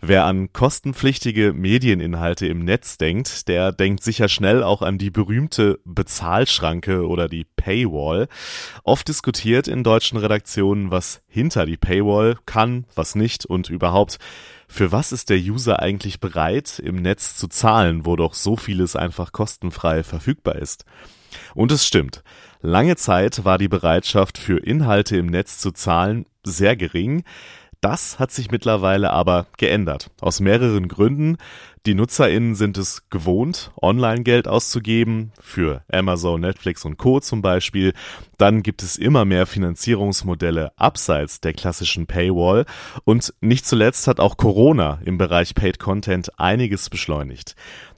Wer an kostenpflichtige Medieninhalte im Netz denkt, der denkt sicher schnell auch an die berühmte Bezahlschranke oder die Paywall. Oft diskutiert in deutschen Redaktionen, was hinter die Paywall kann, was nicht und überhaupt, für was ist der User eigentlich bereit, im Netz zu zahlen, wo doch so vieles einfach kostenfrei verfügbar ist. Und es stimmt. Lange Zeit war die Bereitschaft für Inhalte im Netz zu zahlen sehr gering. Das hat sich mittlerweile aber geändert. Aus mehreren Gründen. Die NutzerInnen sind es gewohnt, Online-Geld auszugeben, für Amazon, Netflix und Co. zum Beispiel. Dann gibt es immer mehr Finanzierungsmodelle abseits der klassischen Paywall. Und nicht zuletzt hat auch Corona im Bereich Paid Content einiges beschleunigt.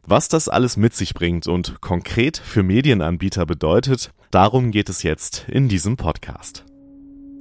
Was das alles mit sich bringt und konkret für Medienanbieter bedeutet, darum geht es jetzt in diesem Podcast.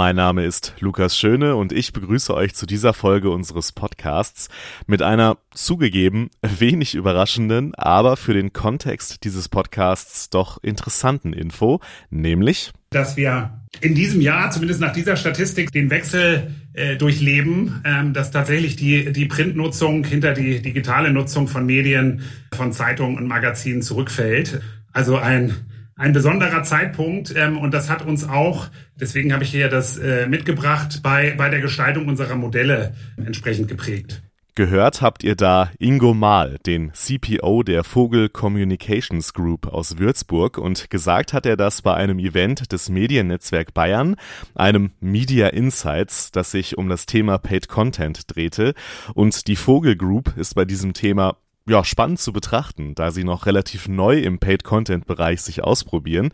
Mein Name ist Lukas Schöne und ich begrüße euch zu dieser Folge unseres Podcasts mit einer zugegeben wenig überraschenden, aber für den Kontext dieses Podcasts doch interessanten Info, nämlich dass wir in diesem Jahr, zumindest nach dieser Statistik, den Wechsel äh, durchleben, ähm, dass tatsächlich die, die Printnutzung hinter die digitale Nutzung von Medien, von Zeitungen und Magazinen zurückfällt. Also ein ein besonderer Zeitpunkt ähm, und das hat uns auch, deswegen habe ich hier das äh, mitgebracht, bei, bei der Gestaltung unserer Modelle entsprechend geprägt. Gehört habt ihr da Ingo Mahl, den CPO der Vogel Communications Group aus Würzburg und gesagt hat er das bei einem Event des Mediennetzwerk Bayern, einem Media Insights, das sich um das Thema Paid Content drehte und die Vogel Group ist bei diesem Thema ja, spannend zu betrachten, da sie noch relativ neu im Paid-Content-Bereich sich ausprobieren.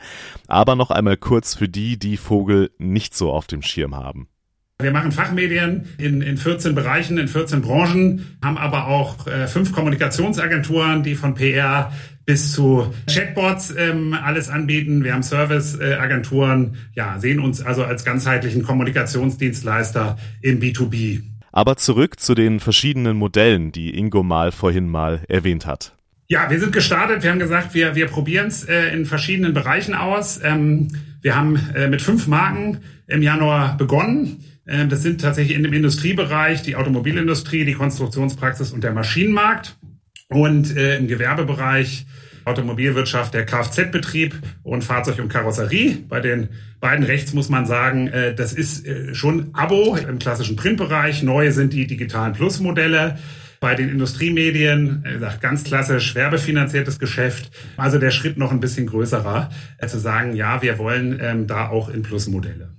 Aber noch einmal kurz für die, die Vogel nicht so auf dem Schirm haben. Wir machen Fachmedien in, in 14 Bereichen, in 14 Branchen, haben aber auch äh, fünf Kommunikationsagenturen, die von PR bis zu Chatbots ähm, alles anbieten. Wir haben Serviceagenturen, äh, ja, sehen uns also als ganzheitlichen Kommunikationsdienstleister im B2B. Aber zurück zu den verschiedenen Modellen, die Ingo mal vorhin mal erwähnt hat. Ja, wir sind gestartet. Wir haben gesagt, wir, wir probieren es äh, in verschiedenen Bereichen aus. Ähm, wir haben äh, mit fünf Marken im Januar begonnen. Ähm, das sind tatsächlich in dem Industriebereich die Automobilindustrie, die Konstruktionspraxis und der Maschinenmarkt. Und äh, im Gewerbebereich Automobilwirtschaft der Kfz-Betrieb und Fahrzeug und Karosserie. Bei den beiden rechts muss man sagen, äh, das ist äh, schon Abo im klassischen Printbereich. Neu sind die digitalen Plus-Modelle. Bei den Industriemedien, äh, ganz klassisch werbefinanziertes Geschäft. Also der Schritt noch ein bisschen größerer, zu sagen, ja, wir wollen ähm, da auch in Plus-Modelle.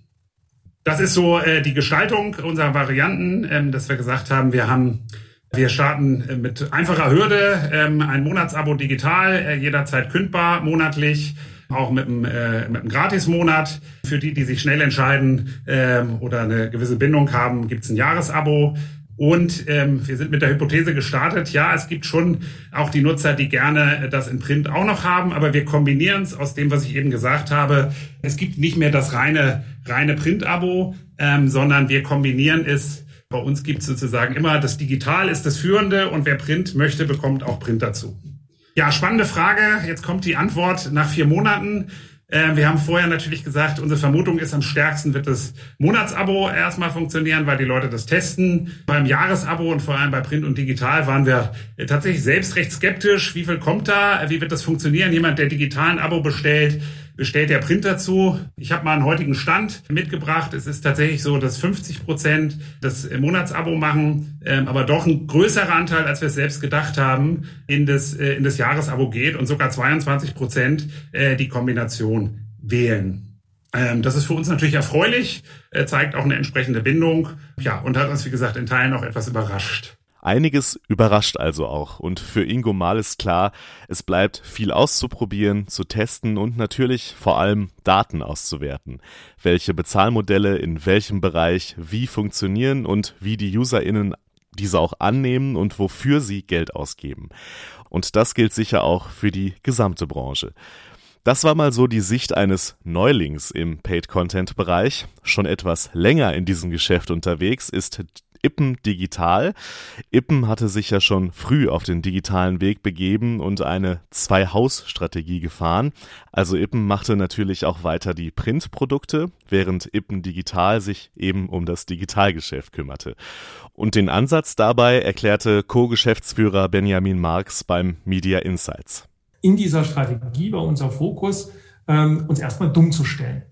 Das ist so die Gestaltung unserer Varianten, ähm, dass wir gesagt haben, wir haben wir starten äh, mit einfacher Hürde, ähm, ein Monatsabo digital, äh, jederzeit kündbar, monatlich, auch mit einem, äh, mit einem Gratismonat. Für die, die sich schnell entscheiden ähm, oder eine gewisse Bindung haben, gibt's ein Jahresabo. Und ähm, wir sind mit der Hypothese gestartet, ja, es gibt schon auch die Nutzer, die gerne das in Print auch noch haben, aber wir kombinieren es aus dem, was ich eben gesagt habe. Es gibt nicht mehr das reine, reine Print-Abo, ähm, sondern wir kombinieren es. Bei uns gibt es sozusagen immer, das Digital ist das Führende und wer Print möchte, bekommt auch Print dazu. Ja, spannende Frage. Jetzt kommt die Antwort nach vier Monaten. Äh, wir haben vorher natürlich gesagt, unsere Vermutung ist, am stärksten wird das Monatsabo erstmal funktionieren, weil die Leute das testen. Beim Jahresabo und vor allem bei Print und Digital waren wir äh, tatsächlich selbst recht skeptisch. Wie viel kommt da? Wie wird das funktionieren? Jemand, der digitalen Abo bestellt, bestellt der Print dazu. Ich habe mal einen heutigen Stand mitgebracht. Es ist tatsächlich so, dass 50 Prozent das Monatsabo machen, ähm, aber doch ein größerer Anteil, als wir es selbst gedacht haben, in das, äh, in das Jahresabo geht und sogar 22 Prozent äh, die Kombination wählen. Ähm, das ist für uns natürlich erfreulich, äh, zeigt auch eine entsprechende Bindung. Ja, und hat uns, wie gesagt, in Teilen auch etwas überrascht. Einiges überrascht also auch und für Ingo Mal ist klar, es bleibt viel auszuprobieren, zu testen und natürlich vor allem Daten auszuwerten. Welche Bezahlmodelle in welchem Bereich wie funktionieren und wie die UserInnen diese auch annehmen und wofür sie Geld ausgeben. Und das gilt sicher auch für die gesamte Branche. Das war mal so die Sicht eines Neulings im Paid-Content-Bereich. Schon etwas länger in diesem Geschäft unterwegs ist Ippen Digital. Ippen hatte sich ja schon früh auf den digitalen Weg begeben und eine Zwei-Haus-Strategie gefahren. Also Ippen machte natürlich auch weiter die Printprodukte, während Ippen Digital sich eben um das Digitalgeschäft kümmerte. Und den Ansatz dabei erklärte Co-Geschäftsführer Benjamin Marx beim Media Insights. In dieser Strategie war unser Fokus, ähm, uns erstmal dumm zu stellen.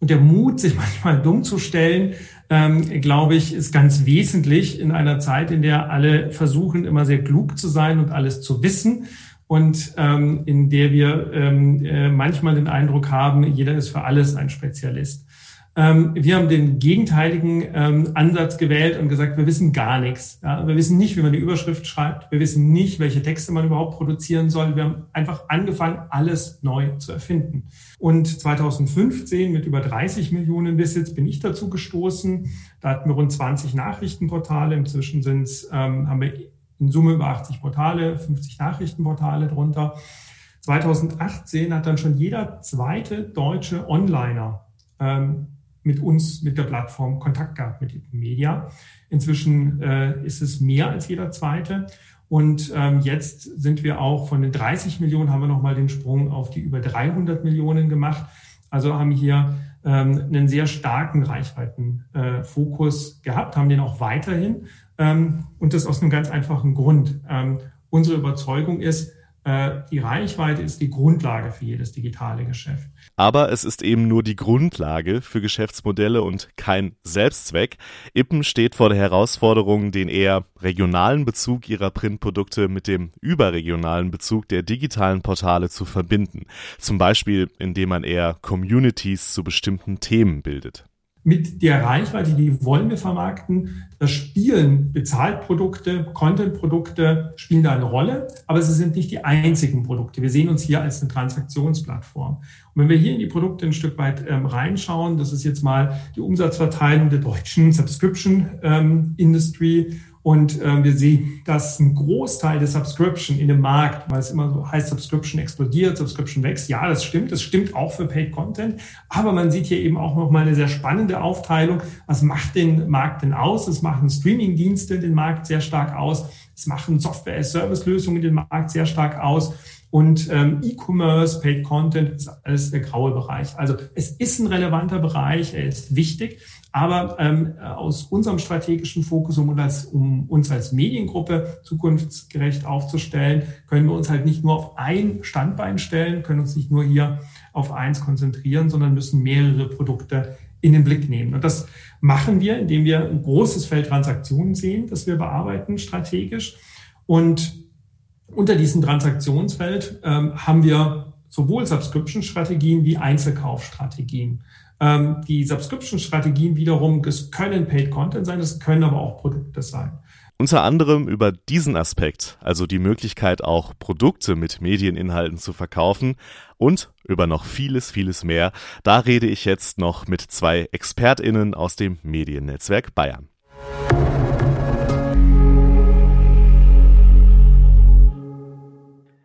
Und der Mut, sich manchmal dumm zu stellen, ähm, glaube ich, ist ganz wesentlich in einer Zeit, in der alle versuchen, immer sehr klug zu sein und alles zu wissen und ähm, in der wir ähm, äh, manchmal den Eindruck haben, jeder ist für alles ein Spezialist. Ähm, wir haben den gegenteiligen ähm, Ansatz gewählt und gesagt, wir wissen gar nichts. Wir wissen nicht, wie man die Überschrift schreibt. Wir wissen nicht, welche Texte man überhaupt produzieren soll. Wir haben einfach angefangen, alles neu zu erfinden. Und 2015 mit über 30 Millionen Visits bin ich dazu gestoßen. Da hatten wir rund 20 Nachrichtenportale. Inzwischen sind's, ähm, haben wir in Summe über 80 Portale, 50 Nachrichtenportale drunter. 2018 hat dann schon jeder zweite deutsche Onliner ähm, mit uns, mit der Plattform Kontakt gehabt, mit Media. Inzwischen äh, ist es mehr als jeder zweite. Und ähm, jetzt sind wir auch von den 30 Millionen haben wir nochmal den Sprung auf die über 300 Millionen gemacht. Also haben hier ähm, einen sehr starken Reichweitenfokus äh, gehabt, haben den auch weiterhin. Ähm, und das aus einem ganz einfachen Grund. Ähm, unsere Überzeugung ist, die Reichweite ist die Grundlage für jedes digitale Geschäft. Aber es ist eben nur die Grundlage für Geschäftsmodelle und kein Selbstzweck. Ippen steht vor der Herausforderung, den eher regionalen Bezug ihrer Printprodukte mit dem überregionalen Bezug der digitalen Portale zu verbinden. Zum Beispiel, indem man eher Communities zu bestimmten Themen bildet mit der Reichweite, die wollen wir vermarkten. Das Spielen, Bezahlprodukte, Contentprodukte spielen da eine Rolle, aber sie sind nicht die einzigen Produkte. Wir sehen uns hier als eine Transaktionsplattform. Und wenn wir hier in die Produkte ein Stück weit ähm, reinschauen, das ist jetzt mal die Umsatzverteilung der deutschen Subscription ähm, Industry und ähm, wir sehen, dass ein Großteil der Subscription in dem Markt, weil es immer so heißt, Subscription explodiert, Subscription wächst. Ja, das stimmt. Das stimmt auch für Paid Content. Aber man sieht hier eben auch nochmal eine sehr spannende Aufteilung. Was macht den Markt denn aus? Es machen Streaming-Dienste den Markt sehr stark aus. Es machen Software-Service-Lösungen den Markt sehr stark aus. Und ähm, E-Commerce, Paid Content ist alles der graue Bereich. Also es ist ein relevanter Bereich, er ist wichtig. Aber ähm, aus unserem strategischen Fokus, um, als, um uns als Mediengruppe zukunftsgerecht aufzustellen, können wir uns halt nicht nur auf ein Standbein stellen, können uns nicht nur hier auf eins konzentrieren, sondern müssen mehrere Produkte in den Blick nehmen. Und das machen wir, indem wir ein großes Feld Transaktionen sehen, das wir bearbeiten strategisch. Und unter diesem Transaktionsfeld ähm, haben wir sowohl Subscription-Strategien wie Einzelkaufstrategien. Ähm, die Subscription-Strategien wiederum, das können Paid Content sein, das können aber auch Produkte sein. Unter anderem über diesen Aspekt, also die Möglichkeit auch Produkte mit Medieninhalten zu verkaufen und über noch vieles, vieles mehr, da rede ich jetzt noch mit zwei Expertinnen aus dem Mediennetzwerk Bayern.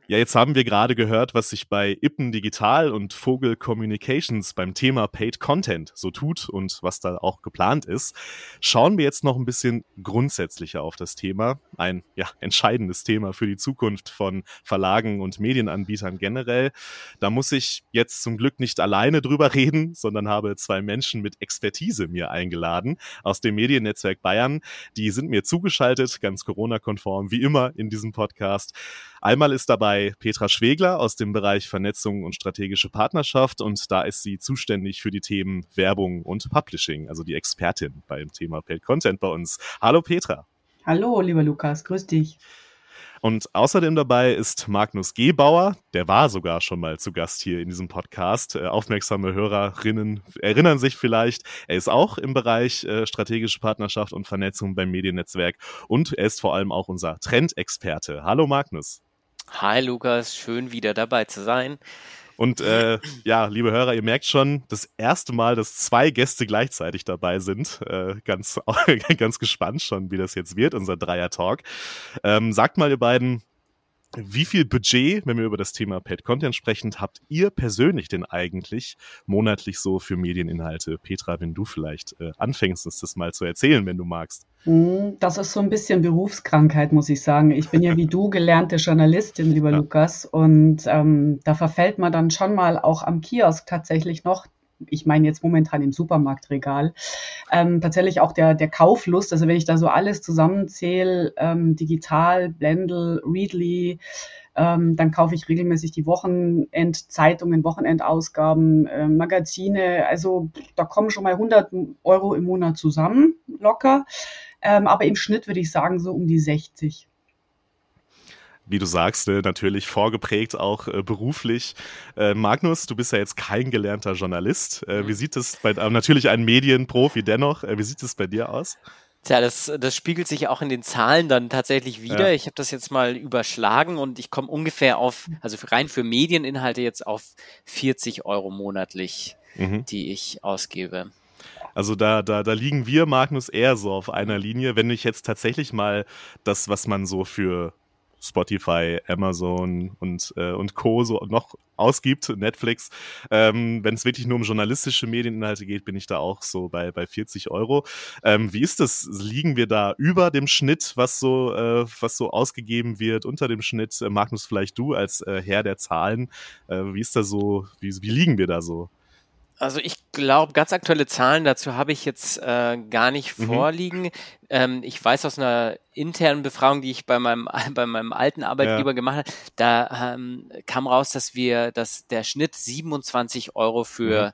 Ja, jetzt haben wir gerade gehört, was sich bei Ippen Digital und Vogel Communications beim Thema Paid Content so tut und was da auch geplant ist. Schauen wir jetzt noch ein bisschen grundsätzlicher auf das Thema. Ein ja, entscheidendes Thema für die Zukunft von Verlagen und Medienanbietern generell. Da muss ich jetzt zum Glück nicht alleine drüber reden, sondern habe zwei Menschen mit Expertise mir eingeladen aus dem Mediennetzwerk Bayern. Die sind mir zugeschaltet, ganz Corona-konform, wie immer in diesem Podcast. Einmal ist dabei Petra Schwegler aus dem Bereich Vernetzung und strategische Partnerschaft und da ist sie zuständig für die Themen Werbung und Publishing, also die Expertin beim Thema Paid Content bei uns. Hallo Petra. Hallo, lieber Lukas, grüß dich. Und außerdem dabei ist Magnus Gebauer, der war sogar schon mal zu Gast hier in diesem Podcast. Äh, aufmerksame Hörerinnen erinnern sich vielleicht, er ist auch im Bereich äh, strategische Partnerschaft und Vernetzung beim Mediennetzwerk und er ist vor allem auch unser Trendexperte. Hallo Magnus. Hi Lukas, schön wieder dabei zu sein. Und äh, ja, liebe Hörer, ihr merkt schon, das erste Mal, dass zwei Gäste gleichzeitig dabei sind. Äh, ganz, ganz gespannt schon, wie das jetzt wird, unser Dreier-Talk. Ähm, sagt mal, ihr beiden, Wie viel Budget, wenn wir über das Thema Paid Content sprechen, habt ihr persönlich denn eigentlich monatlich so für Medieninhalte? Petra, wenn du vielleicht äh, anfängst, uns das mal zu erzählen, wenn du magst. Hm, das ist so ein bisschen Berufskrankheit, muss ich sagen. Ich bin ja wie du gelernte Journalistin, lieber ja. Lukas, und ähm, da verfällt man dann schon mal auch am Kiosk tatsächlich noch ich meine jetzt momentan im Supermarktregal, ähm, tatsächlich auch der, der Kauflust. Also wenn ich da so alles zusammenzähle, ähm, digital, Blendl, Readly, ähm, dann kaufe ich regelmäßig die Wochenendzeitungen, Wochenendausgaben, äh, Magazine. Also da kommen schon mal 100 Euro im Monat zusammen, locker. Ähm, aber im Schnitt würde ich sagen so um die 60 wie du sagst, äh, natürlich vorgeprägt auch äh, beruflich. Äh, Magnus, du bist ja jetzt kein gelernter Journalist. Äh, wie mhm. sieht es bei, natürlich ein Medienprofi dennoch, wie sieht es bei dir aus? Tja, das, das spiegelt sich auch in den Zahlen dann tatsächlich wieder. Ja. Ich habe das jetzt mal überschlagen und ich komme ungefähr auf, also rein für Medieninhalte jetzt auf 40 Euro monatlich, mhm. die ich ausgebe. Also da, da, da liegen wir, Magnus, eher so auf einer Linie. Wenn ich jetzt tatsächlich mal das, was man so für Spotify, Amazon und, äh, und Co. so noch ausgibt, Netflix. Ähm, Wenn es wirklich nur um journalistische Medieninhalte geht, bin ich da auch so bei, bei 40 Euro. Ähm, wie ist das? Liegen wir da über dem Schnitt, was so, äh, was so ausgegeben wird, unter dem Schnitt? Äh, Magnus, vielleicht du als äh, Herr der Zahlen. Äh, wie ist da so, wie, wie liegen wir da so? Also ich glaube, ganz aktuelle Zahlen dazu habe ich jetzt äh, gar nicht mhm. vorliegen. Ähm, ich weiß aus einer internen Befragung, die ich bei meinem bei meinem alten Arbeitgeber ja. gemacht habe, da ähm, kam raus, dass wir, dass der Schnitt 27 Euro für mhm.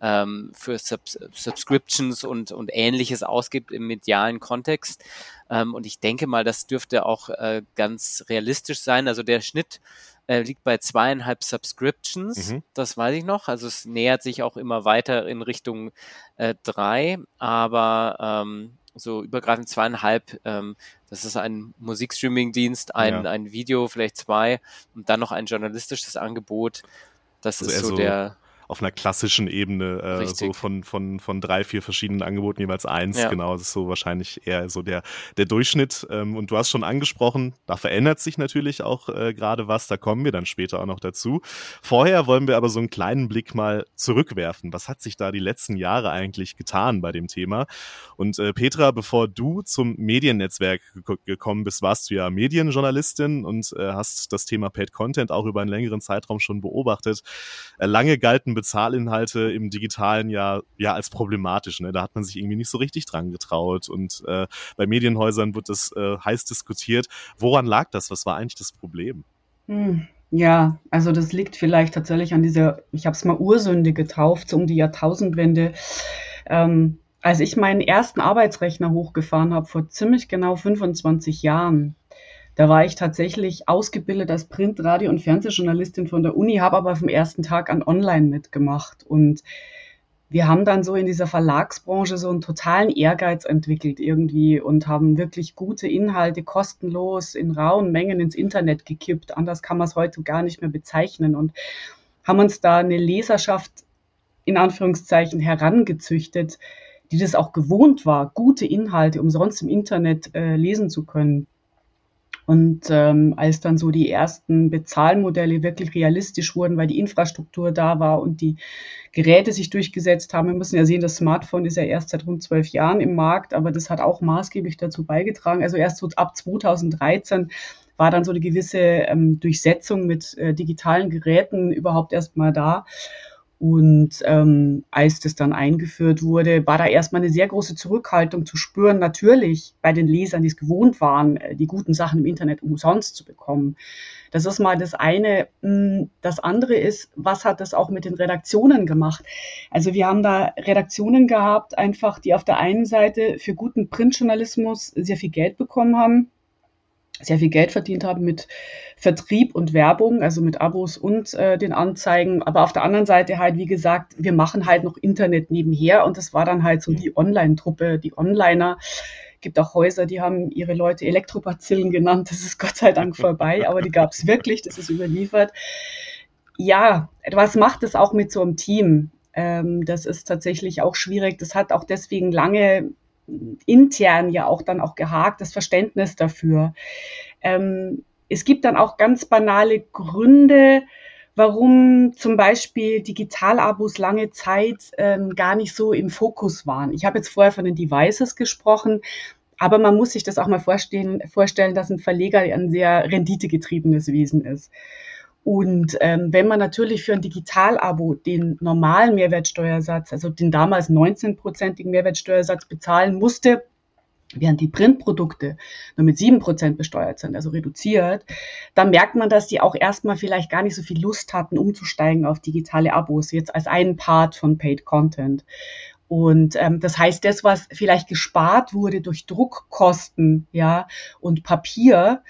ähm, für Sub Subscriptions und und Ähnliches ausgibt im medialen Kontext. Ähm, und ich denke mal, das dürfte auch äh, ganz realistisch sein. Also der Schnitt äh, liegt bei zweieinhalb Subscriptions, mhm. das weiß ich noch. Also es nähert sich auch immer weiter in Richtung äh, drei, aber ähm, so übergreifend zweieinhalb, ähm, das ist ein Musikstreaming-Dienst, ein, ja. ein Video, vielleicht zwei und dann noch ein journalistisches Angebot. Das also ist so, so der auf einer klassischen Ebene, äh, so von, von, von drei, vier verschiedenen Angeboten jeweils eins. Ja. Genau, das ist so wahrscheinlich eher so der, der Durchschnitt. Ähm, und du hast schon angesprochen, da verändert sich natürlich auch äh, gerade was, da kommen wir dann später auch noch dazu. Vorher wollen wir aber so einen kleinen Blick mal zurückwerfen. Was hat sich da die letzten Jahre eigentlich getan bei dem Thema? Und äh, Petra, bevor du zum Mediennetzwerk gekommen bist, warst du ja Medienjournalistin und äh, hast das Thema Paid Content auch über einen längeren Zeitraum schon beobachtet. Äh, lange galten Bezahlinhalte im digitalen ja, ja als problematisch. Ne? Da hat man sich irgendwie nicht so richtig dran getraut. Und äh, bei Medienhäusern wird das äh, heiß diskutiert. Woran lag das? Was war eigentlich das Problem? Hm. Ja, also das liegt vielleicht tatsächlich an dieser, ich habe es mal Ursünde getauft, so um die Jahrtausendwende. Ähm, als ich meinen ersten Arbeitsrechner hochgefahren habe, vor ziemlich genau 25 Jahren, da war ich tatsächlich ausgebildet als Print-, Radio- und Fernsehjournalistin von der Uni, habe aber vom ersten Tag an online mitgemacht. Und wir haben dann so in dieser Verlagsbranche so einen totalen Ehrgeiz entwickelt irgendwie und haben wirklich gute Inhalte kostenlos in rauen Mengen ins Internet gekippt. Anders kann man es heute gar nicht mehr bezeichnen und haben uns da eine Leserschaft in Anführungszeichen herangezüchtet, die das auch gewohnt war, gute Inhalte umsonst im Internet äh, lesen zu können. Und ähm, als dann so die ersten Bezahlmodelle wirklich realistisch wurden, weil die Infrastruktur da war und die Geräte sich durchgesetzt haben, wir müssen ja sehen, das Smartphone ist ja erst seit rund zwölf Jahren im Markt, aber das hat auch maßgeblich dazu beigetragen. Also erst so ab 2013 war dann so eine gewisse ähm, Durchsetzung mit äh, digitalen Geräten überhaupt erstmal da. Und ähm, als das dann eingeführt wurde, war da erstmal eine sehr große Zurückhaltung zu spüren, natürlich bei den Lesern, die es gewohnt waren, äh, die guten Sachen im Internet umsonst zu bekommen. Das ist mal das eine. Hm, das andere ist, was hat das auch mit den Redaktionen gemacht? Also wir haben da Redaktionen gehabt, einfach, die auf der einen Seite für guten Printjournalismus sehr viel Geld bekommen haben sehr viel Geld verdient haben mit Vertrieb und Werbung, also mit Abos und äh, den Anzeigen. Aber auf der anderen Seite halt, wie gesagt, wir machen halt noch Internet nebenher und das war dann halt so die Online-Truppe, die Onliner. Gibt auch Häuser, die haben ihre Leute Elektropazillen genannt. Das ist Gott sei Dank vorbei, aber die gab es wirklich, das ist überliefert. Ja, was macht es auch mit so einem Team? Ähm, das ist tatsächlich auch schwierig. Das hat auch deswegen lange intern ja auch dann auch gehakt, das Verständnis dafür. Ähm, es gibt dann auch ganz banale Gründe, warum zum Beispiel Digitalabos lange Zeit ähm, gar nicht so im Fokus waren. Ich habe jetzt vorher von den Devices gesprochen, aber man muss sich das auch mal vorstellen, vorstellen dass ein Verleger ein sehr renditegetriebenes Wesen ist. Und ähm, wenn man natürlich für ein Digitalabo den normalen Mehrwertsteuersatz, also den damals 19-prozentigen Mehrwertsteuersatz bezahlen musste, während die Printprodukte nur mit sieben Prozent besteuert sind, also reduziert, dann merkt man, dass die auch erstmal vielleicht gar nicht so viel Lust hatten, umzusteigen auf digitale Abos, jetzt als einen Part von Paid Content. Und ähm, das heißt, das, was vielleicht gespart wurde durch Druckkosten, ja, und Papier,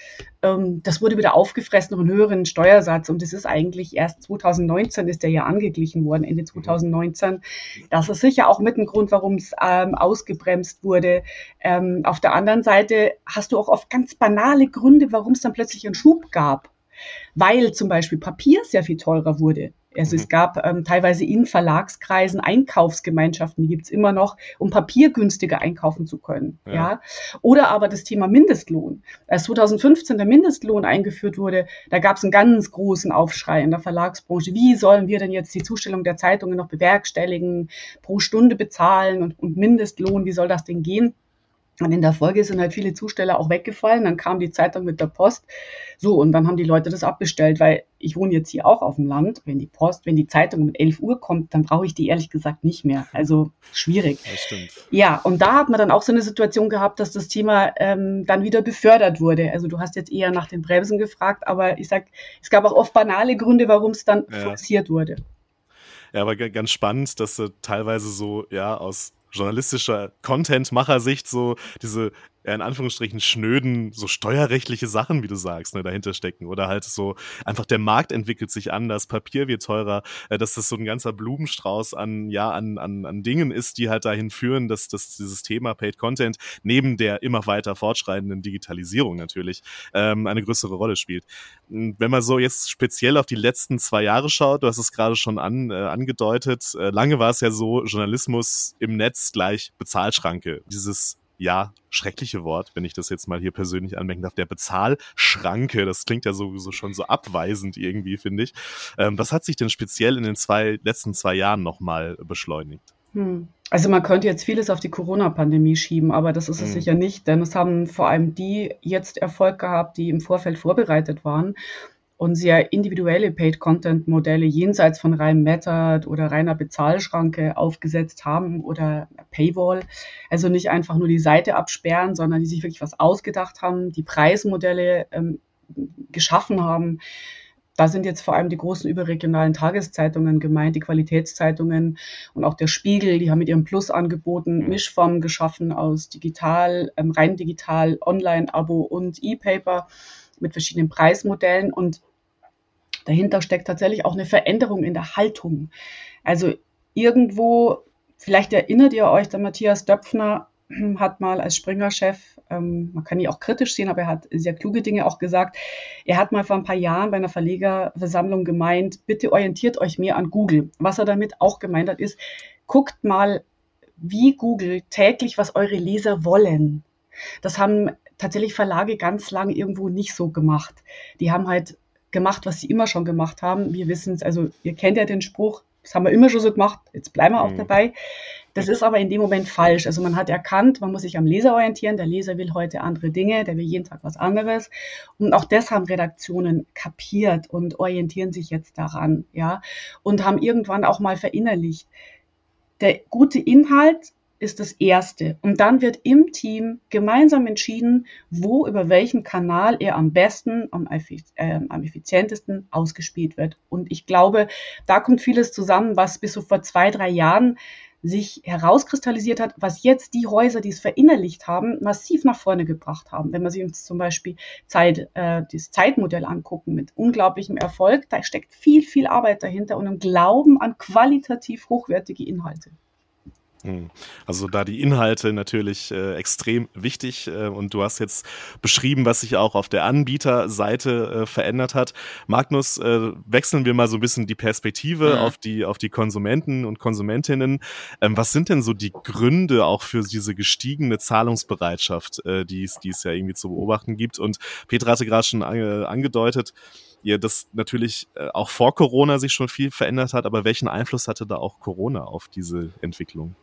ähm, das wurde wieder aufgefressen durch einen höheren Steuersatz. Und das ist eigentlich erst 2019 ist der ja angeglichen worden, Ende 2019. Das ist sicher auch mit ein Grund, warum es ähm, ausgebremst wurde. Ähm, auf der anderen Seite hast du auch oft ganz banale Gründe, warum es dann plötzlich einen Schub gab weil zum Beispiel Papier sehr viel teurer wurde. Also mhm. es gab ähm, teilweise in Verlagskreisen Einkaufsgemeinschaften, die gibt's immer noch, um Papier günstiger einkaufen zu können. Ja. ja. Oder aber das Thema Mindestlohn. Als 2015 der Mindestlohn eingeführt wurde, da gab's einen ganz großen Aufschrei in der Verlagsbranche. Wie sollen wir denn jetzt die Zustellung der Zeitungen noch bewerkstelligen, pro Stunde bezahlen und, und Mindestlohn, wie soll das denn gehen? Und in der Folge sind halt viele Zusteller auch weggefallen. Dann kam die Zeitung mit der Post. So, und dann haben die Leute das abbestellt, weil ich wohne jetzt hier auch auf dem Land. Wenn die Post, wenn die Zeitung um 11 Uhr kommt, dann brauche ich die ehrlich gesagt nicht mehr. Also schwierig. Das stimmt. Ja, und da hat man dann auch so eine Situation gehabt, dass das Thema ähm, dann wieder befördert wurde. Also du hast jetzt eher nach den Bremsen gefragt, aber ich sag, es gab auch oft banale Gründe, warum es dann ja. forciert wurde. Ja, aber ganz spannend, dass du teilweise so, ja, aus journalistischer Content-Macher-Sicht so diese in Anführungsstrichen schnöden, so steuerrechtliche Sachen, wie du sagst, ne, dahinter stecken. Oder halt so, einfach der Markt entwickelt sich anders, Papier wird teurer, äh, dass das so ein ganzer Blumenstrauß an, ja, an, an, an Dingen ist, die halt dahin führen, dass, dass dieses Thema Paid Content neben der immer weiter fortschreitenden Digitalisierung natürlich ähm, eine größere Rolle spielt. Wenn man so jetzt speziell auf die letzten zwei Jahre schaut, du hast es gerade schon an, äh, angedeutet, äh, lange war es ja so, Journalismus im Netz gleich Bezahlschranke. Dieses ja, schreckliche Wort, wenn ich das jetzt mal hier persönlich anmerken darf, der Bezahlschranke. Das klingt ja sowieso schon so abweisend irgendwie, finde ich. Ähm, was hat sich denn speziell in den zwei, letzten zwei Jahren nochmal beschleunigt? Hm. Also man könnte jetzt vieles auf die Corona-Pandemie schieben, aber das ist es hm. sicher nicht, denn es haben vor allem die jetzt Erfolg gehabt, die im Vorfeld vorbereitet waren und sehr individuelle Paid-Content-Modelle jenseits von reinem Method oder reiner Bezahlschranke aufgesetzt haben oder Paywall. Also nicht einfach nur die Seite absperren, sondern die sich wirklich was ausgedacht haben, die Preismodelle ähm, geschaffen haben. Da sind jetzt vor allem die großen überregionalen Tageszeitungen gemeint, die Qualitätszeitungen und auch der Spiegel, die haben mit ihrem Plus-Angeboten mhm. Mischformen geschaffen aus digital, ähm, rein digital, Online-Abo und E-Paper mit verschiedenen Preismodellen und dahinter steckt tatsächlich auch eine Veränderung in der Haltung. Also irgendwo, vielleicht erinnert ihr euch, der Matthias Döpfner hat mal als Springer-Chef, ähm, man kann ihn auch kritisch sehen, aber er hat sehr kluge Dinge auch gesagt. Er hat mal vor ein paar Jahren bei einer Verlegerversammlung gemeint, bitte orientiert euch mehr an Google. Was er damit auch gemeint hat, ist, guckt mal, wie Google täglich, was eure Leser wollen. Das haben tatsächlich Verlage ganz lang irgendwo nicht so gemacht. Die haben halt gemacht, was sie immer schon gemacht haben. Wir wissen es, also ihr kennt ja den Spruch, das haben wir immer schon so gemacht, jetzt bleiben wir auch mhm. dabei. Das ist aber in dem Moment falsch. Also man hat erkannt, man muss sich am Leser orientieren. Der Leser will heute andere Dinge, der will jeden Tag was anderes. Und auch das haben Redaktionen kapiert und orientieren sich jetzt daran, ja. Und haben irgendwann auch mal verinnerlicht. Der gute Inhalt ist das Erste. Und dann wird im Team gemeinsam entschieden, wo über welchen Kanal er am besten, am, äh, am effizientesten ausgespielt wird. Und ich glaube, da kommt vieles zusammen, was bis so vor zwei, drei Jahren sich herauskristallisiert hat, was jetzt die Häuser, die es verinnerlicht haben, massiv nach vorne gebracht haben. Wenn wir sich uns zum Beispiel Zeit, äh, das Zeitmodell angucken mit unglaublichem Erfolg, da steckt viel, viel Arbeit dahinter und ein Glauben an qualitativ hochwertige Inhalte. Hm. Also da die Inhalte natürlich äh, extrem wichtig äh, und du hast jetzt beschrieben, was sich auch auf der Anbieterseite äh, verändert hat. Magnus, äh, wechseln wir mal so ein bisschen die Perspektive mhm. auf die auf die Konsumenten und Konsumentinnen. Ähm, was sind denn so die Gründe auch für diese gestiegene Zahlungsbereitschaft, äh, die es die es ja irgendwie zu beobachten gibt? Und Petra hatte gerade schon ange, angedeutet, ihr das natürlich äh, auch vor Corona sich schon viel verändert hat, aber welchen Einfluss hatte da auch Corona auf diese Entwicklung?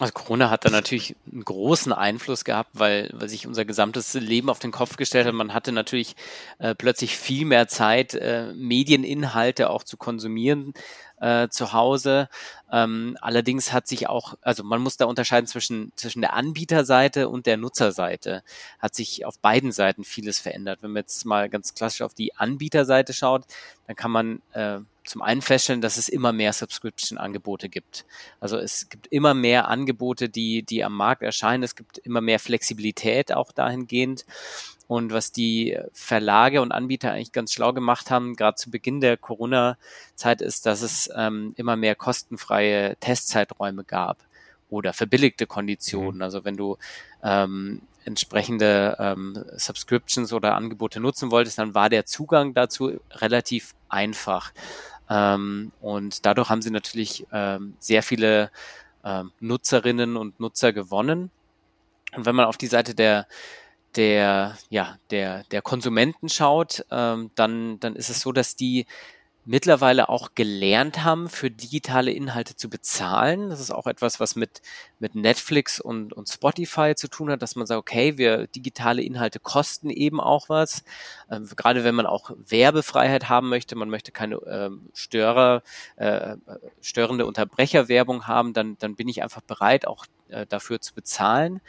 Also Corona hat da natürlich einen großen Einfluss gehabt, weil, weil sich unser gesamtes Leben auf den Kopf gestellt hat. Man hatte natürlich äh, plötzlich viel mehr Zeit, äh, Medieninhalte auch zu konsumieren äh, zu Hause. Ähm, allerdings hat sich auch, also man muss da unterscheiden zwischen, zwischen der Anbieterseite und der Nutzerseite. Hat sich auf beiden Seiten vieles verändert. Wenn man jetzt mal ganz klassisch auf die Anbieterseite schaut, dann kann man äh, zum einen feststellen, dass es immer mehr Subscription-Angebote gibt. Also es gibt immer mehr Angebote, die, die am Markt erscheinen. Es gibt immer mehr Flexibilität auch dahingehend. Und was die Verlage und Anbieter eigentlich ganz schlau gemacht haben, gerade zu Beginn der Corona-Zeit, ist, dass es ähm, immer mehr kostenfreie Testzeiträume gab oder verbilligte Konditionen. Mhm. Also wenn du ähm, entsprechende ähm, Subscriptions oder Angebote nutzen wolltest, dann war der Zugang dazu relativ einfach. Ähm, und dadurch haben sie natürlich ähm, sehr viele ähm, Nutzerinnen und Nutzer gewonnen. Und wenn man auf die Seite der der, ja, der, der Konsumenten schaut, ähm, dann, dann ist es so, dass die mittlerweile auch gelernt haben, für digitale Inhalte zu bezahlen. Das ist auch etwas, was mit, mit Netflix und, und Spotify zu tun hat, dass man sagt, okay, wir digitale Inhalte kosten eben auch was. Ähm, gerade wenn man auch Werbefreiheit haben möchte, man möchte keine ähm, Störer, äh, störende Unterbrecherwerbung haben, dann, dann bin ich einfach bereit, auch äh, dafür zu bezahlen.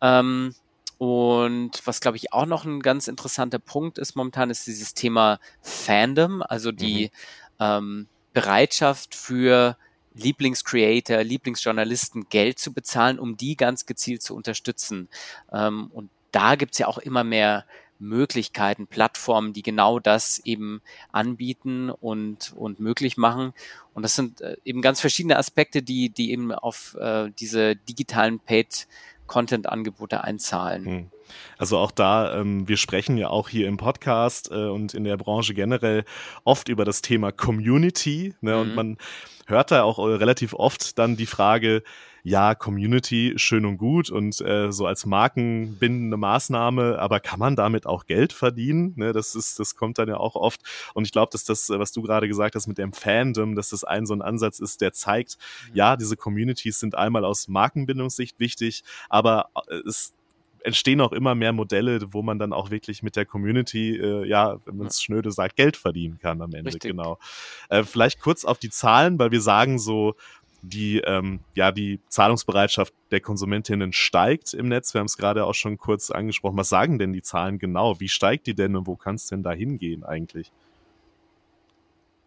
Ähm, und was, glaube ich, auch noch ein ganz interessanter Punkt ist momentan, ist dieses Thema Fandom, also die mhm. ähm, Bereitschaft für Lieblingscreator, Lieblingsjournalisten Geld zu bezahlen, um die ganz gezielt zu unterstützen. Ähm, und da gibt's ja auch immer mehr Möglichkeiten, Plattformen, die genau das eben anbieten und, und möglich machen. Und das sind äh, eben ganz verschiedene Aspekte, die, die eben auf äh, diese digitalen Paid Content-Angebote einzahlen. Hm. Also auch da, ähm, wir sprechen ja auch hier im Podcast äh, und in der Branche generell oft über das Thema Community. Ne? Mhm. Und man hört da auch relativ oft dann die Frage, ja, Community schön und gut und äh, so als markenbindende Maßnahme, aber kann man damit auch Geld verdienen? Ne, das ist, das kommt dann ja auch oft. Und ich glaube, dass das, was du gerade gesagt hast mit dem Fandom, dass das ein so ein Ansatz ist, der zeigt, mhm. ja, diese Communities sind einmal aus Markenbindungssicht wichtig, aber äh, es entstehen auch immer mehr Modelle, wo man dann auch wirklich mit der Community, äh, ja, wenn man es schnöde sagt, Geld verdienen kann am Ende. Richtig. Genau. Äh, vielleicht kurz auf die Zahlen, weil wir sagen so, die, ähm, ja, die Zahlungsbereitschaft der Konsumentinnen steigt im Netz. Wir haben es gerade auch schon kurz angesprochen. Was sagen denn die Zahlen genau? Wie steigt die denn und wo kann es denn da hingehen eigentlich?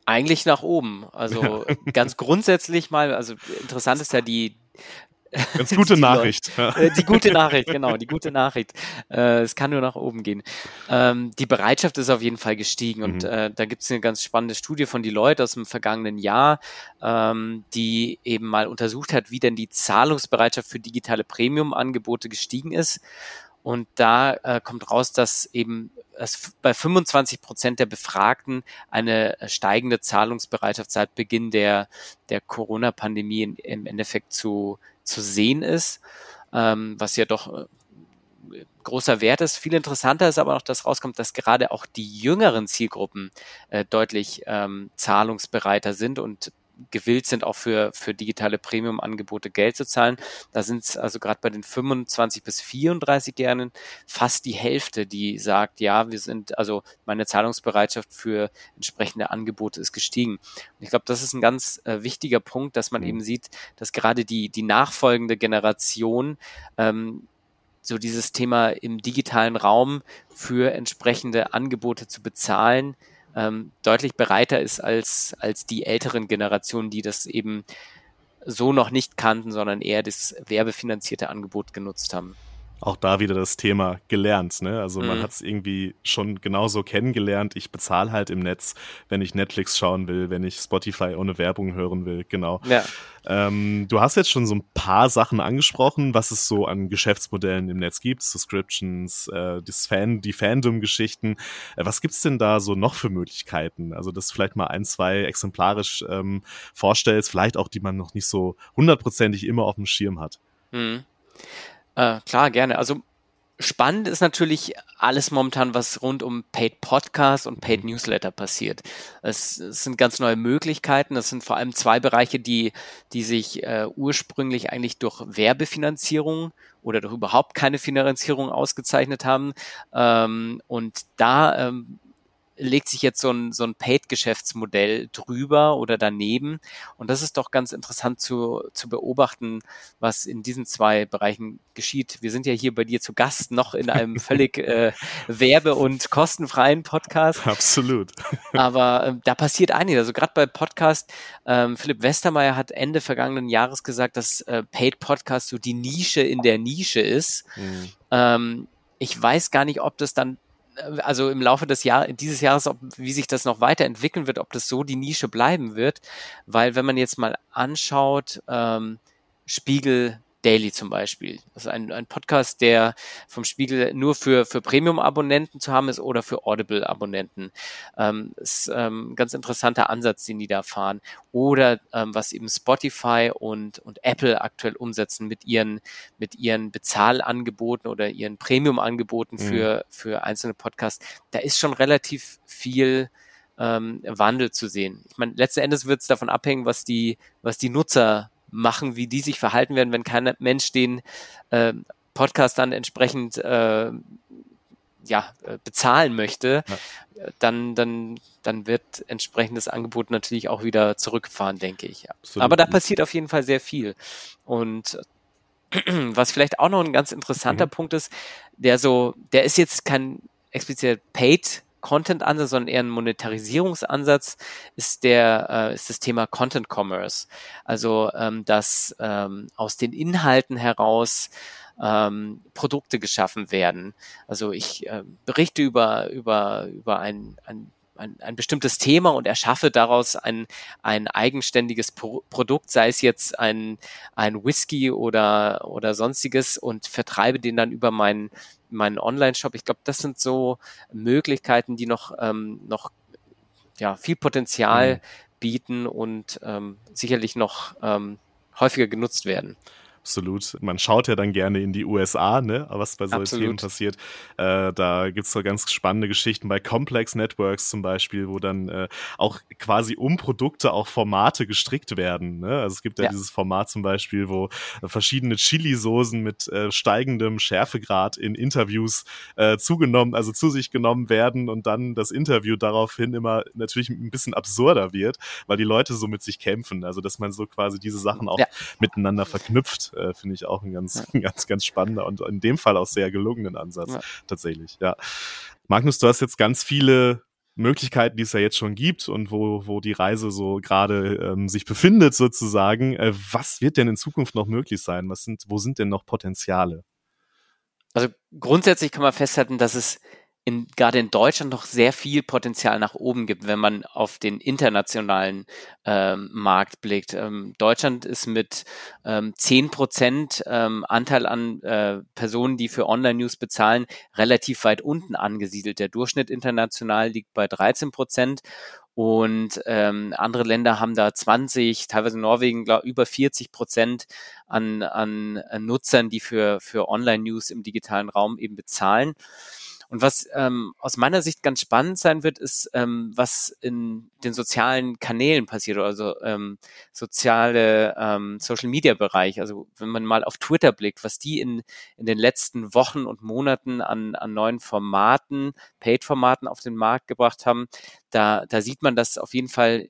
Eigentlich nach oben. Also ganz grundsätzlich mal, also interessant ist ja die, Ganz gute Nachricht. Äh, die gute Nachricht, genau, die gute Nachricht. Äh, es kann nur nach oben gehen. Ähm, die Bereitschaft ist auf jeden Fall gestiegen und mhm. äh, da gibt es eine ganz spannende Studie von Deloitte aus dem vergangenen Jahr, ähm, die eben mal untersucht hat, wie denn die Zahlungsbereitschaft für digitale Premium-Angebote gestiegen ist. Und da äh, kommt raus, dass eben es bei 25 Prozent der Befragten eine steigende Zahlungsbereitschaft seit Beginn der, der Corona-Pandemie im Endeffekt zu zu sehen ist, ähm, was ja doch äh, großer Wert ist. Viel interessanter ist aber noch, dass rauskommt, dass gerade auch die jüngeren Zielgruppen äh, deutlich ähm, zahlungsbereiter sind und gewillt sind, auch für, für digitale Premium-Angebote Geld zu zahlen. Da sind es also gerade bei den 25 bis 34-Jährigen fast die Hälfte, die sagt, ja, wir sind, also meine Zahlungsbereitschaft für entsprechende Angebote ist gestiegen. Und ich glaube, das ist ein ganz äh, wichtiger Punkt, dass man mhm. eben sieht, dass gerade die, die nachfolgende Generation ähm, so dieses Thema im digitalen Raum für entsprechende Angebote zu bezahlen, ähm, deutlich bereiter ist als, als die älteren Generationen, die das eben so noch nicht kannten, sondern eher das werbefinanzierte Angebot genutzt haben. Auch da wieder das Thema gelernt. Ne? Also man mhm. hat es irgendwie schon genauso kennengelernt. Ich bezahle halt im Netz, wenn ich Netflix schauen will, wenn ich Spotify ohne Werbung hören will. Genau. Ja. Ähm, du hast jetzt schon so ein paar Sachen angesprochen, was es so an Geschäftsmodellen im Netz gibt, Subscriptions, äh, das Fan, die Fandom-Geschichten. Äh, was gibt's denn da so noch für Möglichkeiten? Also das vielleicht mal ein, zwei exemplarisch ähm, vorstellst, vielleicht auch die man noch nicht so hundertprozentig immer auf dem Schirm hat. Mhm. Äh, klar, gerne. Also spannend ist natürlich alles momentan, was rund um Paid Podcast und Paid Newsletter passiert. Es, es sind ganz neue Möglichkeiten. Das sind vor allem zwei Bereiche, die, die sich äh, ursprünglich eigentlich durch Werbefinanzierung oder durch überhaupt keine Finanzierung ausgezeichnet haben. Ähm, und da ähm, legt sich jetzt so ein, so ein Paid-Geschäftsmodell drüber oder daneben. Und das ist doch ganz interessant zu, zu beobachten, was in diesen zwei Bereichen geschieht. Wir sind ja hier bei dir zu Gast noch in einem völlig äh, werbe- und kostenfreien Podcast. Absolut. Aber äh, da passiert einiges. Also gerade bei Podcast, ähm, Philipp Westermeier hat Ende vergangenen Jahres gesagt, dass äh, Paid Podcast so die Nische in der Nische ist. Mhm. Ähm, ich weiß gar nicht, ob das dann also im Laufe des Jahres, dieses Jahres, ob, wie sich das noch weiterentwickeln wird, ob das so die Nische bleiben wird, weil wenn man jetzt mal anschaut, ähm, Spiegel Daily zum Beispiel. Das ist ein, ein Podcast, der vom Spiegel nur für, für Premium-Abonnenten zu haben ist oder für Audible-Abonnenten. Ähm, ist ähm, ein ganz interessanter Ansatz, den die da fahren. Oder ähm, was eben Spotify und, und Apple aktuell umsetzen mit ihren, mit ihren Bezahlangeboten oder ihren Premium-Angeboten mhm. für, für einzelne Podcasts. Da ist schon relativ viel ähm, Wandel zu sehen. Ich meine, letzten Endes wird es davon abhängen, was die, was die Nutzer machen, wie die sich verhalten werden, wenn kein Mensch den äh, Podcast dann entsprechend äh, ja, bezahlen möchte, ja. dann, dann, dann wird entsprechendes Angebot natürlich auch wieder zurückgefahren, denke ich. Ja. Aber da passiert auf jeden Fall sehr viel. Und was vielleicht auch noch ein ganz interessanter mhm. Punkt ist, der so, der ist jetzt kein explizit Paid Content-Ansatz, sondern eher ein Monetarisierungsansatz, ist der, äh, ist das Thema Content Commerce. Also, ähm, dass ähm, aus den Inhalten heraus ähm, Produkte geschaffen werden. Also ich äh, berichte über, über, über ein, ein ein, ein bestimmtes Thema und erschaffe daraus ein, ein eigenständiges Pro Produkt, sei es jetzt ein, ein Whisky oder, oder sonstiges und vertreibe den dann über meinen meinen Online-Shop. Ich glaube, das sind so Möglichkeiten, die noch, ähm, noch ja, viel Potenzial mhm. bieten und ähm, sicherlich noch ähm, häufiger genutzt werden. Absolut. Man schaut ja dann gerne in die USA, ne, was bei solchen Absolut. Themen passiert. Äh, da gibt's so ganz spannende Geschichten bei Complex Networks zum Beispiel, wo dann äh, auch quasi um Produkte auch Formate gestrickt werden. Ne? Also es gibt ja, ja. dieses Format zum Beispiel, wo verschiedene Chili-Soßen mit äh, steigendem Schärfegrad in Interviews äh, zugenommen, also zu sich genommen werden und dann das Interview daraufhin immer natürlich ein bisschen absurder wird, weil die Leute so mit sich kämpfen. Also dass man so quasi diese Sachen auch ja. miteinander verknüpft äh, finde ich auch ein ganz, ja. ganz, ganz spannender und in dem Fall auch sehr gelungenen Ansatz ja. tatsächlich. Ja. Magnus, du hast jetzt ganz viele Möglichkeiten, die es ja jetzt schon gibt und wo, wo die Reise so gerade ähm, sich befindet sozusagen. Äh, was wird denn in Zukunft noch möglich sein? Was sind, wo sind denn noch Potenziale? Also grundsätzlich kann man festhalten, dass es in, gerade in Deutschland noch sehr viel Potenzial nach oben gibt, wenn man auf den internationalen ähm, Markt blickt. Ähm, Deutschland ist mit ähm, 10 Prozent ähm, Anteil an äh, Personen, die für Online-News bezahlen, relativ weit unten angesiedelt. Der Durchschnitt international liegt bei 13 Prozent und ähm, andere Länder haben da 20, teilweise Norwegen glaub, über 40 Prozent an, an, Nutzern, die für, für Online-News im digitalen Raum eben bezahlen. Und was ähm, aus meiner Sicht ganz spannend sein wird, ist, ähm, was in den sozialen Kanälen passiert, also ähm, soziale ähm, Social Media Bereich. Also wenn man mal auf Twitter blickt, was die in, in den letzten Wochen und Monaten an, an neuen Formaten, Paid-Formaten auf den Markt gebracht haben, da, da sieht man, dass auf jeden Fall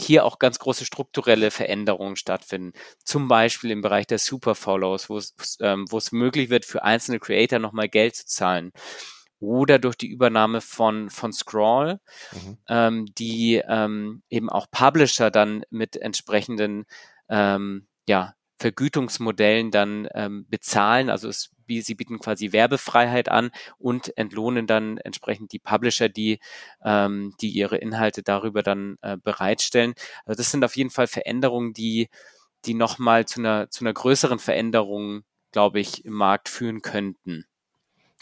hier auch ganz große strukturelle Veränderungen stattfinden. Zum Beispiel im Bereich der Superfollows, wo es, ähm, wo es möglich wird, für einzelne Creator nochmal Geld zu zahlen. Oder durch die Übernahme von, von Scroll, mhm. ähm, die ähm, eben auch Publisher dann mit entsprechenden ähm, ja, Vergütungsmodellen dann ähm, bezahlen. Also es sie bieten quasi Werbefreiheit an und entlohnen dann entsprechend die Publisher, die, ähm, die ihre Inhalte darüber dann äh, bereitstellen. Also das sind auf jeden Fall Veränderungen, die, die nochmal zu einer, zu einer größeren Veränderung, glaube ich, im Markt führen könnten.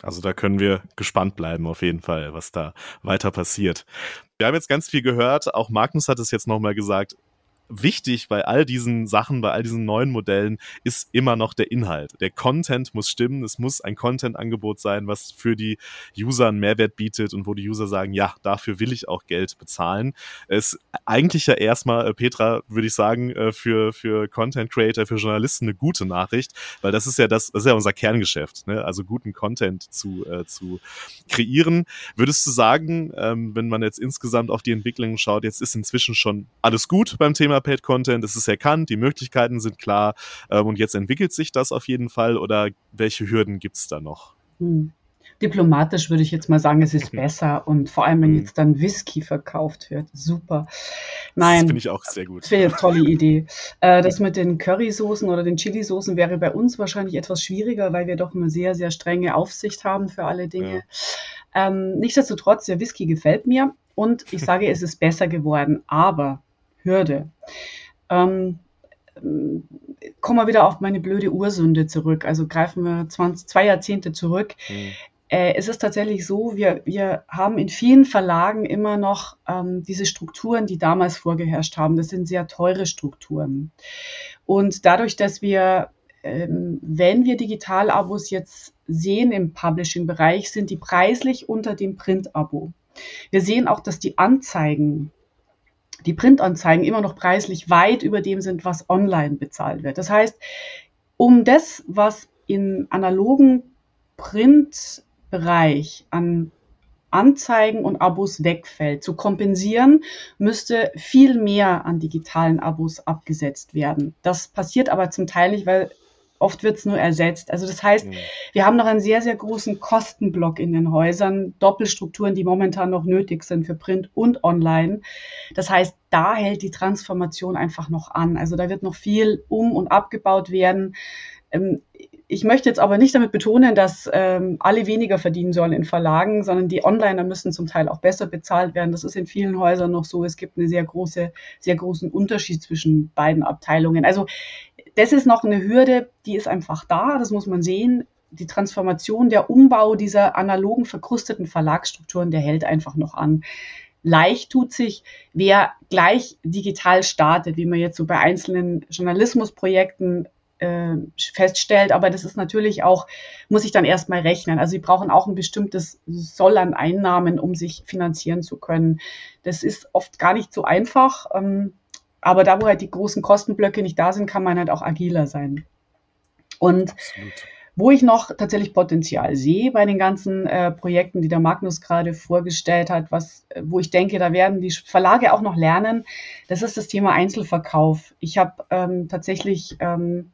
Also da können wir gespannt bleiben auf jeden Fall, was da weiter passiert. Wir haben jetzt ganz viel gehört, auch Magnus hat es jetzt nochmal gesagt, wichtig bei all diesen Sachen, bei all diesen neuen Modellen ist immer noch der Inhalt. Der Content muss stimmen. Es muss ein Content-Angebot sein, was für die User einen Mehrwert bietet und wo die User sagen, ja, dafür will ich auch Geld bezahlen. Es eigentlich ja erstmal, äh, Petra, würde ich sagen, äh, für, für Content Creator, für Journalisten eine gute Nachricht, weil das ist ja das, das ist ja unser Kerngeschäft, ne? also guten Content zu, äh, zu kreieren. Würdest du sagen, ähm, wenn man jetzt insgesamt auf die Entwicklungen schaut, jetzt ist inzwischen schon alles gut beim Thema Paid Content, es ist erkannt, die Möglichkeiten sind klar ähm, und jetzt entwickelt sich das auf jeden Fall oder welche Hürden gibt es da noch? Hm. Diplomatisch würde ich jetzt mal sagen, es ist okay. besser und vor allem, wenn hm. jetzt dann Whisky verkauft wird, super. Nein. Das finde ich auch sehr gut. Das wäre eine tolle Idee. Äh, das mit den Currysoßen oder den Chilisoßen wäre bei uns wahrscheinlich etwas schwieriger, weil wir doch eine sehr, sehr strenge Aufsicht haben für alle Dinge. Ja. Ähm, nichtsdestotrotz, der Whisky gefällt mir und ich sage, es ist besser geworden, aber Hürde. Ähm, kommen wir wieder auf meine blöde Ursünde zurück. Also greifen wir 20, zwei Jahrzehnte zurück. Mhm. Äh, es ist tatsächlich so, wir, wir haben in vielen Verlagen immer noch ähm, diese Strukturen, die damals vorgeherrscht haben. Das sind sehr teure Strukturen. Und dadurch, dass wir, ähm, wenn wir Digital-Abos jetzt sehen im Publishing-Bereich, sind die preislich unter dem Print-Abo. Wir sehen auch, dass die Anzeigen die Printanzeigen immer noch preislich weit über dem sind, was online bezahlt wird. Das heißt, um das, was im analogen Printbereich an Anzeigen und Abos wegfällt, zu kompensieren, müsste viel mehr an digitalen Abos abgesetzt werden. Das passiert aber zum Teil nicht, weil Oft wird es nur ersetzt. Also das heißt, mhm. wir haben noch einen sehr, sehr großen Kostenblock in den Häusern, Doppelstrukturen, die momentan noch nötig sind für Print und Online. Das heißt, da hält die Transformation einfach noch an. Also da wird noch viel um und abgebaut werden. Ähm, ich möchte jetzt aber nicht damit betonen, dass ähm, alle weniger verdienen sollen in Verlagen, sondern die Onliner müssen zum Teil auch besser bezahlt werden. Das ist in vielen Häusern noch so. Es gibt einen sehr große, sehr großen Unterschied zwischen beiden Abteilungen. Also das ist noch eine Hürde, die ist einfach da, das muss man sehen. Die Transformation, der Umbau dieser analogen verkrusteten Verlagsstrukturen, der hält einfach noch an. Leicht tut sich, wer gleich digital startet, wie man jetzt so bei einzelnen Journalismusprojekten äh, feststellt. Aber das ist natürlich auch, muss ich dann erstmal rechnen. Also sie brauchen auch ein bestimmtes Soll an Einnahmen, um sich finanzieren zu können. Das ist oft gar nicht so einfach. Ähm, aber da, wo halt die großen Kostenblöcke nicht da sind, kann man halt auch agiler sein. Und Absolut. wo ich noch tatsächlich Potenzial sehe bei den ganzen äh, Projekten, die der Magnus gerade vorgestellt hat, was, äh, wo ich denke, da werden die Verlage auch noch lernen, das ist das Thema Einzelverkauf. Ich habe ähm, tatsächlich ähm,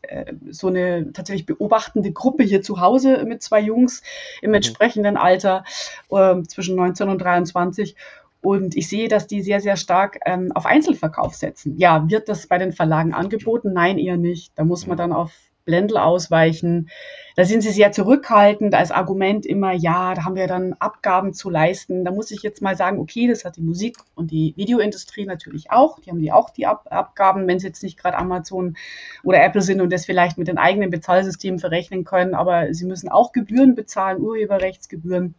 äh, so eine tatsächlich beobachtende Gruppe hier zu Hause mit zwei Jungs im mhm. entsprechenden Alter äh, zwischen 19 und 23. Und ich sehe, dass die sehr, sehr stark ähm, auf Einzelverkauf setzen. Ja, wird das bei den Verlagen angeboten? Nein, eher nicht. Da muss man dann auf Blendel ausweichen. Da sind sie sehr zurückhaltend als Argument immer, ja, da haben wir dann Abgaben zu leisten. Da muss ich jetzt mal sagen, okay, das hat die Musik und die Videoindustrie natürlich auch. Die haben die auch die Ab Abgaben, wenn sie jetzt nicht gerade Amazon oder Apple sind und das vielleicht mit den eigenen Bezahlsystemen verrechnen können, aber sie müssen auch Gebühren bezahlen, Urheberrechtsgebühren.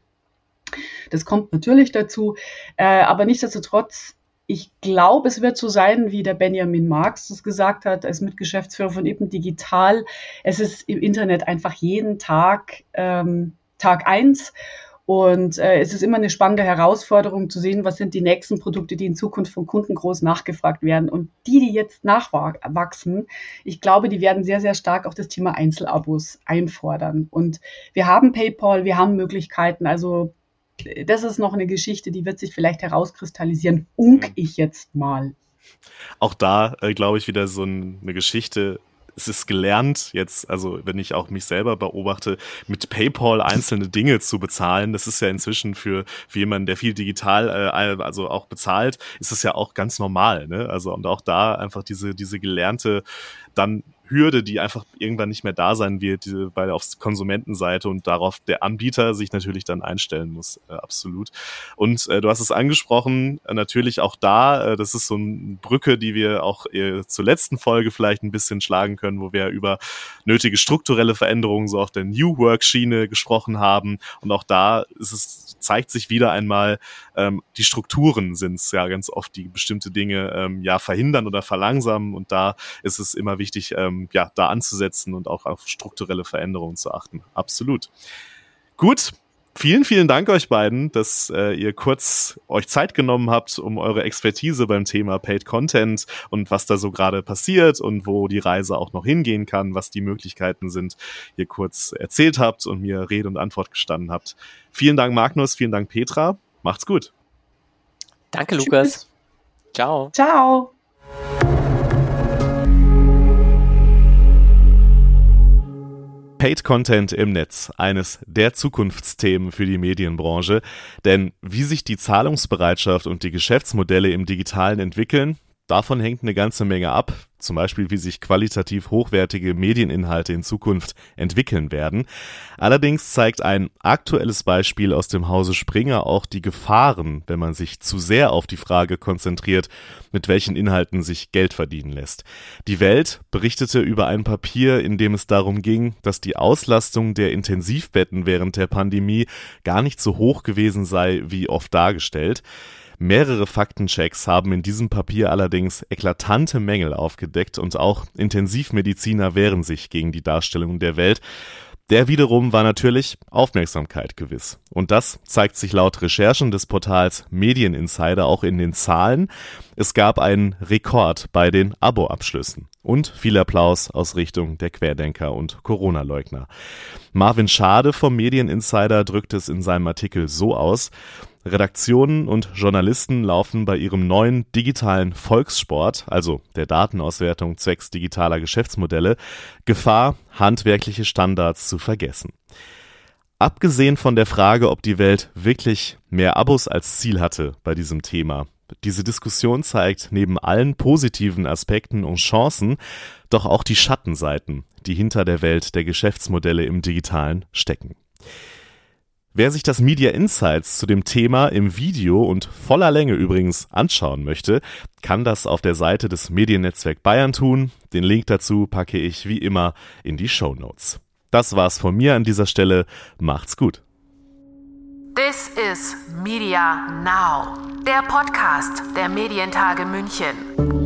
Das kommt natürlich dazu, äh, aber nichtsdestotrotz, ich glaube, es wird so sein, wie der Benjamin Marx das gesagt hat, als Mitgeschäftsführer von Eben Digital. Es ist im Internet einfach jeden Tag ähm, Tag eins. Und äh, es ist immer eine spannende Herausforderung zu sehen, was sind die nächsten Produkte, die in Zukunft von Kunden groß nachgefragt werden. Und die, die jetzt nachwachsen, ich glaube, die werden sehr, sehr stark auch das Thema Einzelabos einfordern. Und wir haben PayPal, wir haben Möglichkeiten. Also das ist noch eine Geschichte, die wird sich vielleicht herauskristallisieren. Unk mhm. ich jetzt mal. Auch da, äh, glaube ich, wieder so ein, eine Geschichte. Es ist gelernt, jetzt, also wenn ich auch mich selber beobachte, mit PayPal einzelne Dinge zu bezahlen. Das ist ja inzwischen für, für jemanden, der viel digital, äh, also auch bezahlt, ist das ja auch ganz normal. Ne? Also und auch da einfach diese, diese gelernte dann Hürde, die einfach irgendwann nicht mehr da sein wird, bei auf Konsumentenseite und darauf der Anbieter sich natürlich dann einstellen muss, äh, absolut. Und äh, du hast es angesprochen, äh, natürlich auch da, äh, das ist so eine Brücke, die wir auch äh, zur letzten Folge vielleicht ein bisschen schlagen können, wo wir über nötige strukturelle Veränderungen so auf der New Work Schiene gesprochen haben. Und auch da ist es, zeigt sich wieder einmal, ähm, die Strukturen sind es ja ganz oft, die bestimmte Dinge ähm, ja verhindern oder verlangsamen. Und da ist es immer wichtig, ähm, ja, da anzusetzen und auch auf strukturelle Veränderungen zu achten. Absolut. Gut, vielen, vielen Dank euch beiden, dass äh, ihr kurz euch Zeit genommen habt, um eure Expertise beim Thema Paid Content und was da so gerade passiert und wo die Reise auch noch hingehen kann, was die Möglichkeiten sind, ihr kurz erzählt habt und mir Rede und Antwort gestanden habt. Vielen Dank, Magnus, vielen Dank, Petra. Macht's gut. Danke, Lukas. Tschüss. Ciao. Ciao. Paid Content im Netz, eines der Zukunftsthemen für die Medienbranche. Denn wie sich die Zahlungsbereitschaft und die Geschäftsmodelle im Digitalen entwickeln, Davon hängt eine ganze Menge ab, zum Beispiel wie sich qualitativ hochwertige Medieninhalte in Zukunft entwickeln werden. Allerdings zeigt ein aktuelles Beispiel aus dem Hause Springer auch die Gefahren, wenn man sich zu sehr auf die Frage konzentriert, mit welchen Inhalten sich Geld verdienen lässt. Die Welt berichtete über ein Papier, in dem es darum ging, dass die Auslastung der Intensivbetten während der Pandemie gar nicht so hoch gewesen sei, wie oft dargestellt. Mehrere Faktenchecks haben in diesem Papier allerdings eklatante Mängel aufgedeckt und auch Intensivmediziner wehren sich gegen die Darstellung der Welt. Der wiederum war natürlich Aufmerksamkeit gewiss. Und das zeigt sich laut Recherchen des Portals Medieninsider auch in den Zahlen. Es gab einen Rekord bei den Abo-Abschlüssen. Und viel Applaus aus Richtung der Querdenker und Corona-Leugner. Marvin Schade vom Medieninsider drückt es in seinem Artikel so aus. Redaktionen und Journalisten laufen bei ihrem neuen digitalen Volkssport, also der Datenauswertung zwecks digitaler Geschäftsmodelle, Gefahr, handwerkliche Standards zu vergessen. Abgesehen von der Frage, ob die Welt wirklich mehr Abos als Ziel hatte bei diesem Thema, diese Diskussion zeigt neben allen positiven Aspekten und Chancen doch auch die Schattenseiten, die hinter der Welt der Geschäftsmodelle im digitalen stecken. Wer sich das Media Insights zu dem Thema im Video und voller Länge übrigens anschauen möchte, kann das auf der Seite des Mediennetzwerk Bayern tun. Den Link dazu packe ich wie immer in die Show Notes. Das war's von mir an dieser Stelle. Macht's gut. This is Media Now, der Podcast der Medientage München.